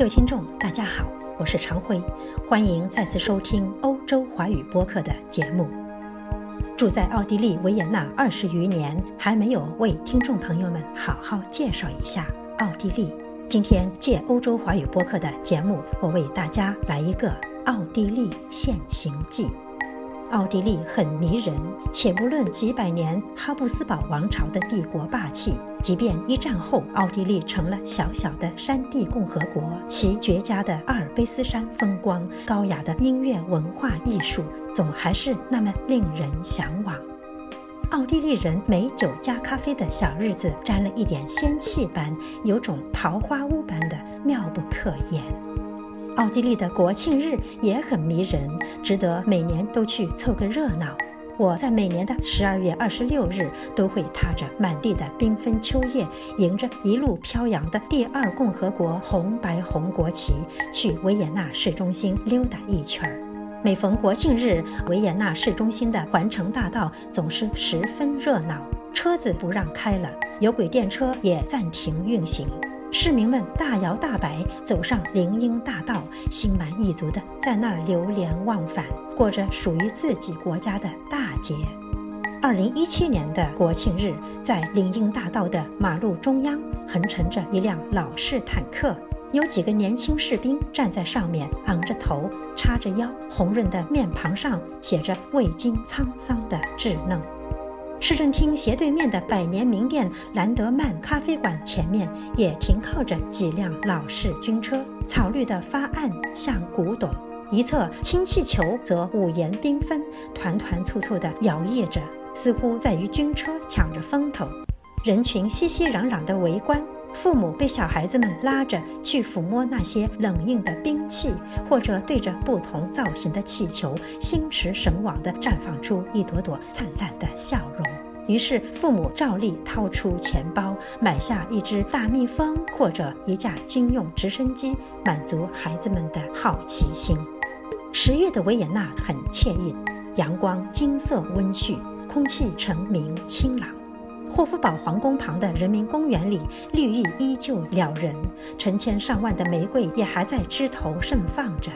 各位听众，大家好，我是常辉，欢迎再次收听欧洲华语播客的节目。住在奥地利维也纳二十余年，还没有为听众朋友们好好介绍一下奥地利。今天借欧洲华语播客的节目，我为大家来一个奥地利现行记。奥地利很迷人，且不论几百年哈布斯堡王朝的帝国霸气，即便一战后奥地利成了小小的山地共和国，其绝佳的阿尔卑斯山风光、高雅的音乐文化艺术，总还是那么令人向往。奥地利人美酒加咖啡的小日子，沾了一点仙气般，有种桃花坞般的妙不可言。奥地利的国庆日也很迷人，值得每年都去凑个热闹。我在每年的十二月二十六日都会踏着满地的缤纷秋叶，迎着一路飘扬的第二共和国红白红国旗，去维也纳市中心溜达一圈儿。每逢国庆日，维也纳市中心的环城大道总是十分热闹，车子不让开了，有轨电车也暂停运行。市民们大摇大摆走上林荫大道，心满意足地在那儿流连忘返，过着属于自己国家的大节。二零一七年的国庆日，在林荫大道的马路中央横陈着一辆老式坦克，有几个年轻士兵站在上面，昂着头，叉着腰，红润的面庞上写着未经沧桑的稚嫩。市政厅斜对面的百年名店兰德曼咖啡馆前面也停靠着几辆老式军车，草绿的发暗像古董，一侧氢气球则五颜缤纷，团团簇簇地摇曳着，似乎在与军车抢着风头。人群熙熙攘攘地围观。父母被小孩子们拉着去抚摸那些冷硬的兵器，或者对着不同造型的气球，心驰神往地绽放出一朵朵灿烂的笑容。于是，父母照例掏出钱包，买下一只大蜜蜂或者一架军用直升机，满足孩子们的好奇心。十月的维也纳很惬意，阳光金色温煦，空气澄明清朗。霍夫堡皇宫旁的人民公园里，绿意依旧撩人，成千上万的玫瑰也还在枝头盛放着。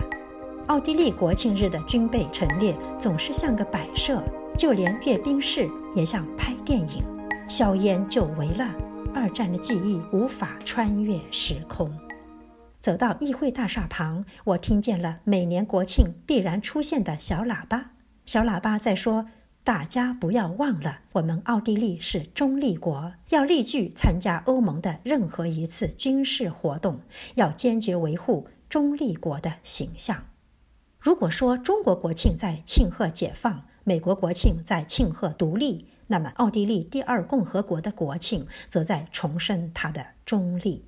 奥地利国庆日的军备陈列总是像个摆设，就连阅兵式也像拍电影。硝烟久违了，二战的记忆无法穿越时空。走到议会大厦旁，我听见了每年国庆必然出现的小喇叭，小喇叭在说。大家不要忘了，我们奥地利是中立国，要立据参加欧盟的任何一次军事活动，要坚决维护中立国的形象。如果说中国国庆在庆贺解放，美国国庆在庆贺独立，那么奥地利第二共和国的国庆则在重申它的中立。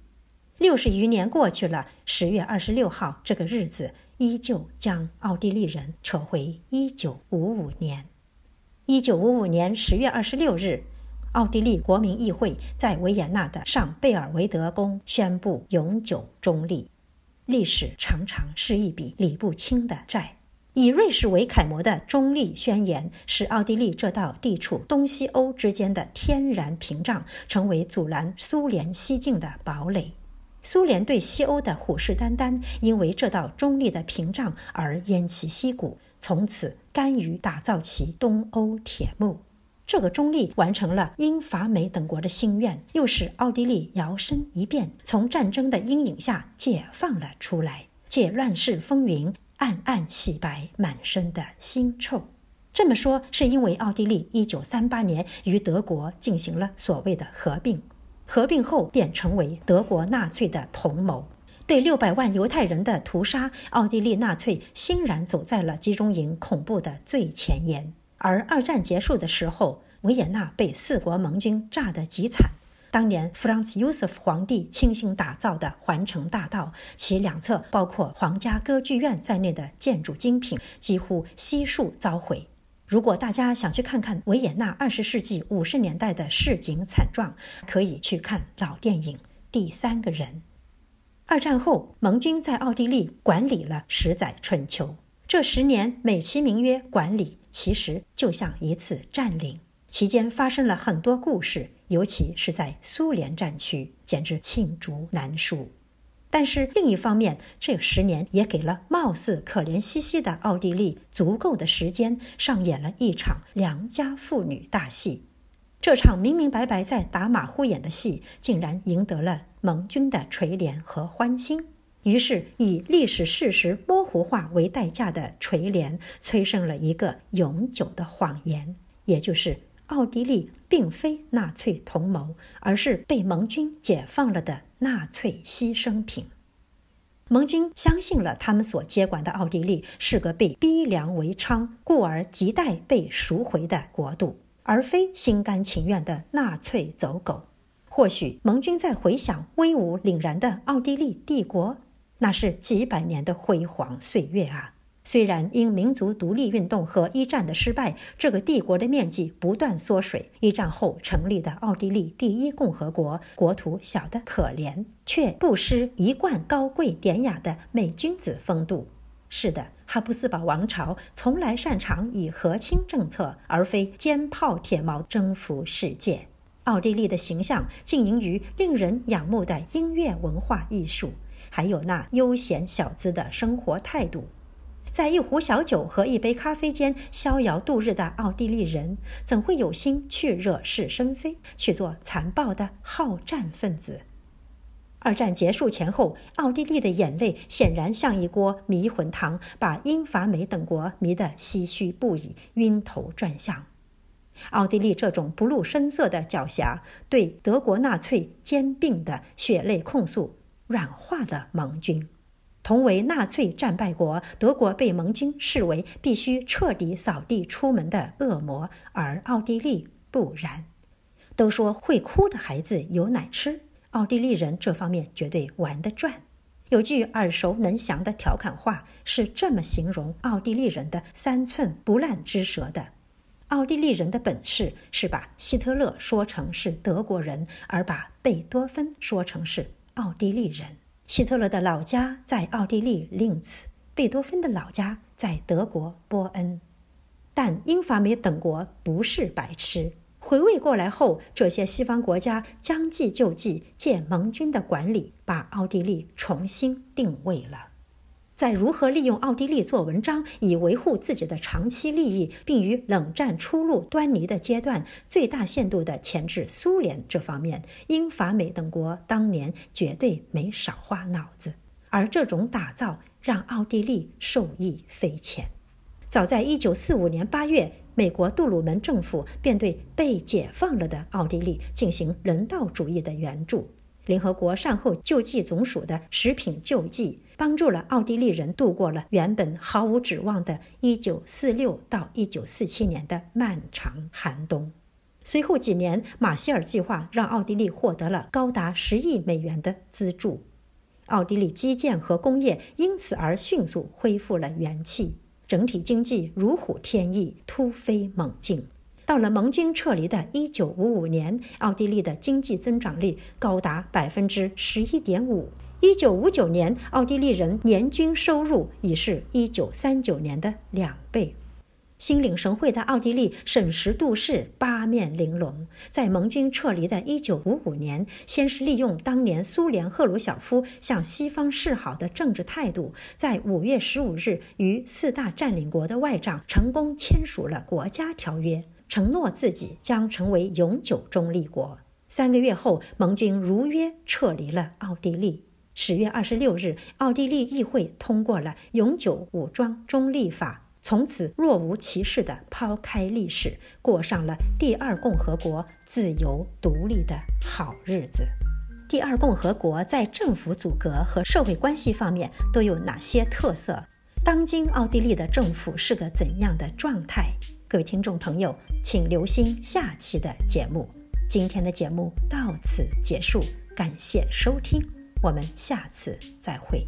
六十余年过去了，十月二十六号这个日子依旧将奥地利人扯回一九五五年。一九五五年十月二十六日，奥地利国民议会在维也纳的上贝尔维德宫宣布永久中立。历史常常是一笔理不清的债。以瑞士为楷模的中立宣言，使奥地利这道地处东西欧之间的天然屏障成为阻拦苏联西进的堡垒。苏联对西欧的虎视眈眈，因为这道中立的屏障而偃旗息鼓。从此甘于打造起东欧铁幕，这个中立完成了英法美等国的心愿，又使奥地利摇身一变，从战争的阴影下解放了出来，借乱世风云暗暗洗白满身的腥臭。这么说是因为奥地利一九三八年与德国进行了所谓的合并，合并后便成为德国纳粹的同谋。对六百万犹太人的屠杀，奥地利纳粹欣然走在了集中营恐怖的最前沿。而二战结束的时候，维也纳被四国盟军炸得极惨。当年弗朗茨·尤瑟夫皇帝倾心打造的环城大道，其两侧包括皇家歌剧院在内的建筑精品几乎悉数遭毁。如果大家想去看看维也纳二十世纪五十年代的市井惨状，可以去看老电影《第三个人》。二战后，盟军在奥地利管理了十载春秋。这十年美其名曰管理，其实就像一次占领。期间发生了很多故事，尤其是在苏联战区，简直罄竹难书。但是另一方面，这十年也给了貌似可怜兮兮的奥地利足够的时间上演了一场良家妇女大戏。这场明明白白在打马虎眼的戏，竟然赢得了盟军的垂怜和欢心。于是，以历史事实模糊化为代价的垂怜，催生了一个永久的谎言，也就是奥地利并非纳粹同谋，而是被盟军解放了的纳粹牺牲品。盟军相信了他们所接管的奥地利是个被逼良为娼、故而亟待被赎回的国度。而非心甘情愿的纳粹走狗。或许盟军在回想威武凛然的奥地利帝国，那是几百年的辉煌岁月啊！虽然因民族独立运动和一战的失败，这个帝国的面积不断缩水。一战后成立的奥地利第一共和国，国土小得可怜，却不失一贯高贵典雅的美君子风度。是的，哈布斯堡王朝从来擅长以和亲政策，而非坚炮铁矛征服世界。奥地利的形象经营于令人仰慕的音乐、文化艺术，还有那悠闲小资的生活态度。在一壶小酒和一杯咖啡间逍遥度日的奥地利人，怎会有心去惹是生非，去做残暴的好战分子？二战结束前后，奥地利的眼泪显然像一锅迷魂汤，把英法美等国迷得唏嘘不已、晕头转向。奥地利这种不露声色的狡黠，对德国纳粹兼并的血泪控诉，软化了盟军。同为纳粹战败国，德国被盟军视为必须彻底扫地出门的恶魔，而奥地利不然。都说会哭的孩子有奶吃。奥地利人这方面绝对玩得转。有句耳熟能详的调侃话是这么形容奥地利人的三寸不烂之舌的：奥地利人的本事是把希特勒说成是德国人，而把贝多芬说成是奥地利人。希特勒的老家在奥地利林茨，贝多芬的老家在德国波恩。但英法美等国不是白痴。回味过来后，这些西方国家将计就计，借盟军的管理，把奥地利重新定位了。在如何利用奥地利做文章，以维护自己的长期利益，并与冷战初露端倪的阶段，最大限度地钳制苏联这方面，英法美等国当年绝对没少花脑子。而这种打造让奥地利受益匪浅。早在一九四五年八月。美国杜鲁门政府便对被解放了的奥地利进行人道主义的援助。联合国善后救济总署的食品救济，帮助了奥地利人度过了原本毫无指望的1946到1947年的漫长寒冬。随后几年，马歇尔计划让奥地利获得了高达十亿美元的资助，奥地利基建和工业因此而迅速恢复了元气。整体经济如虎添翼，突飞猛进。到了盟军撤离的一九五五年，奥地利的经济增长率高达百分之十一点五。一九五九年，奥地利人年均收入已是一九三九年的两倍。心领神会的奥地利审时度势，八面玲珑。在盟军撤离的1955年，先是利用当年苏联赫鲁晓夫向西方示好的政治态度，在5月15日与四大占领国的外长成功签署了国家条约，承诺自己将成为永久中立国。三个月后，盟军如约撤离了奥地利。十月二十六日，奥地利议会通过了《永久武装中立法》。从此若无其事地抛开历史，过上了第二共和国自由独立的好日子。第二共和国在政府组阁和社会关系方面都有哪些特色？当今奥地利的政府是个怎样的状态？各位听众朋友，请留心下期的节目。今天的节目到此结束，感谢收听，我们下次再会。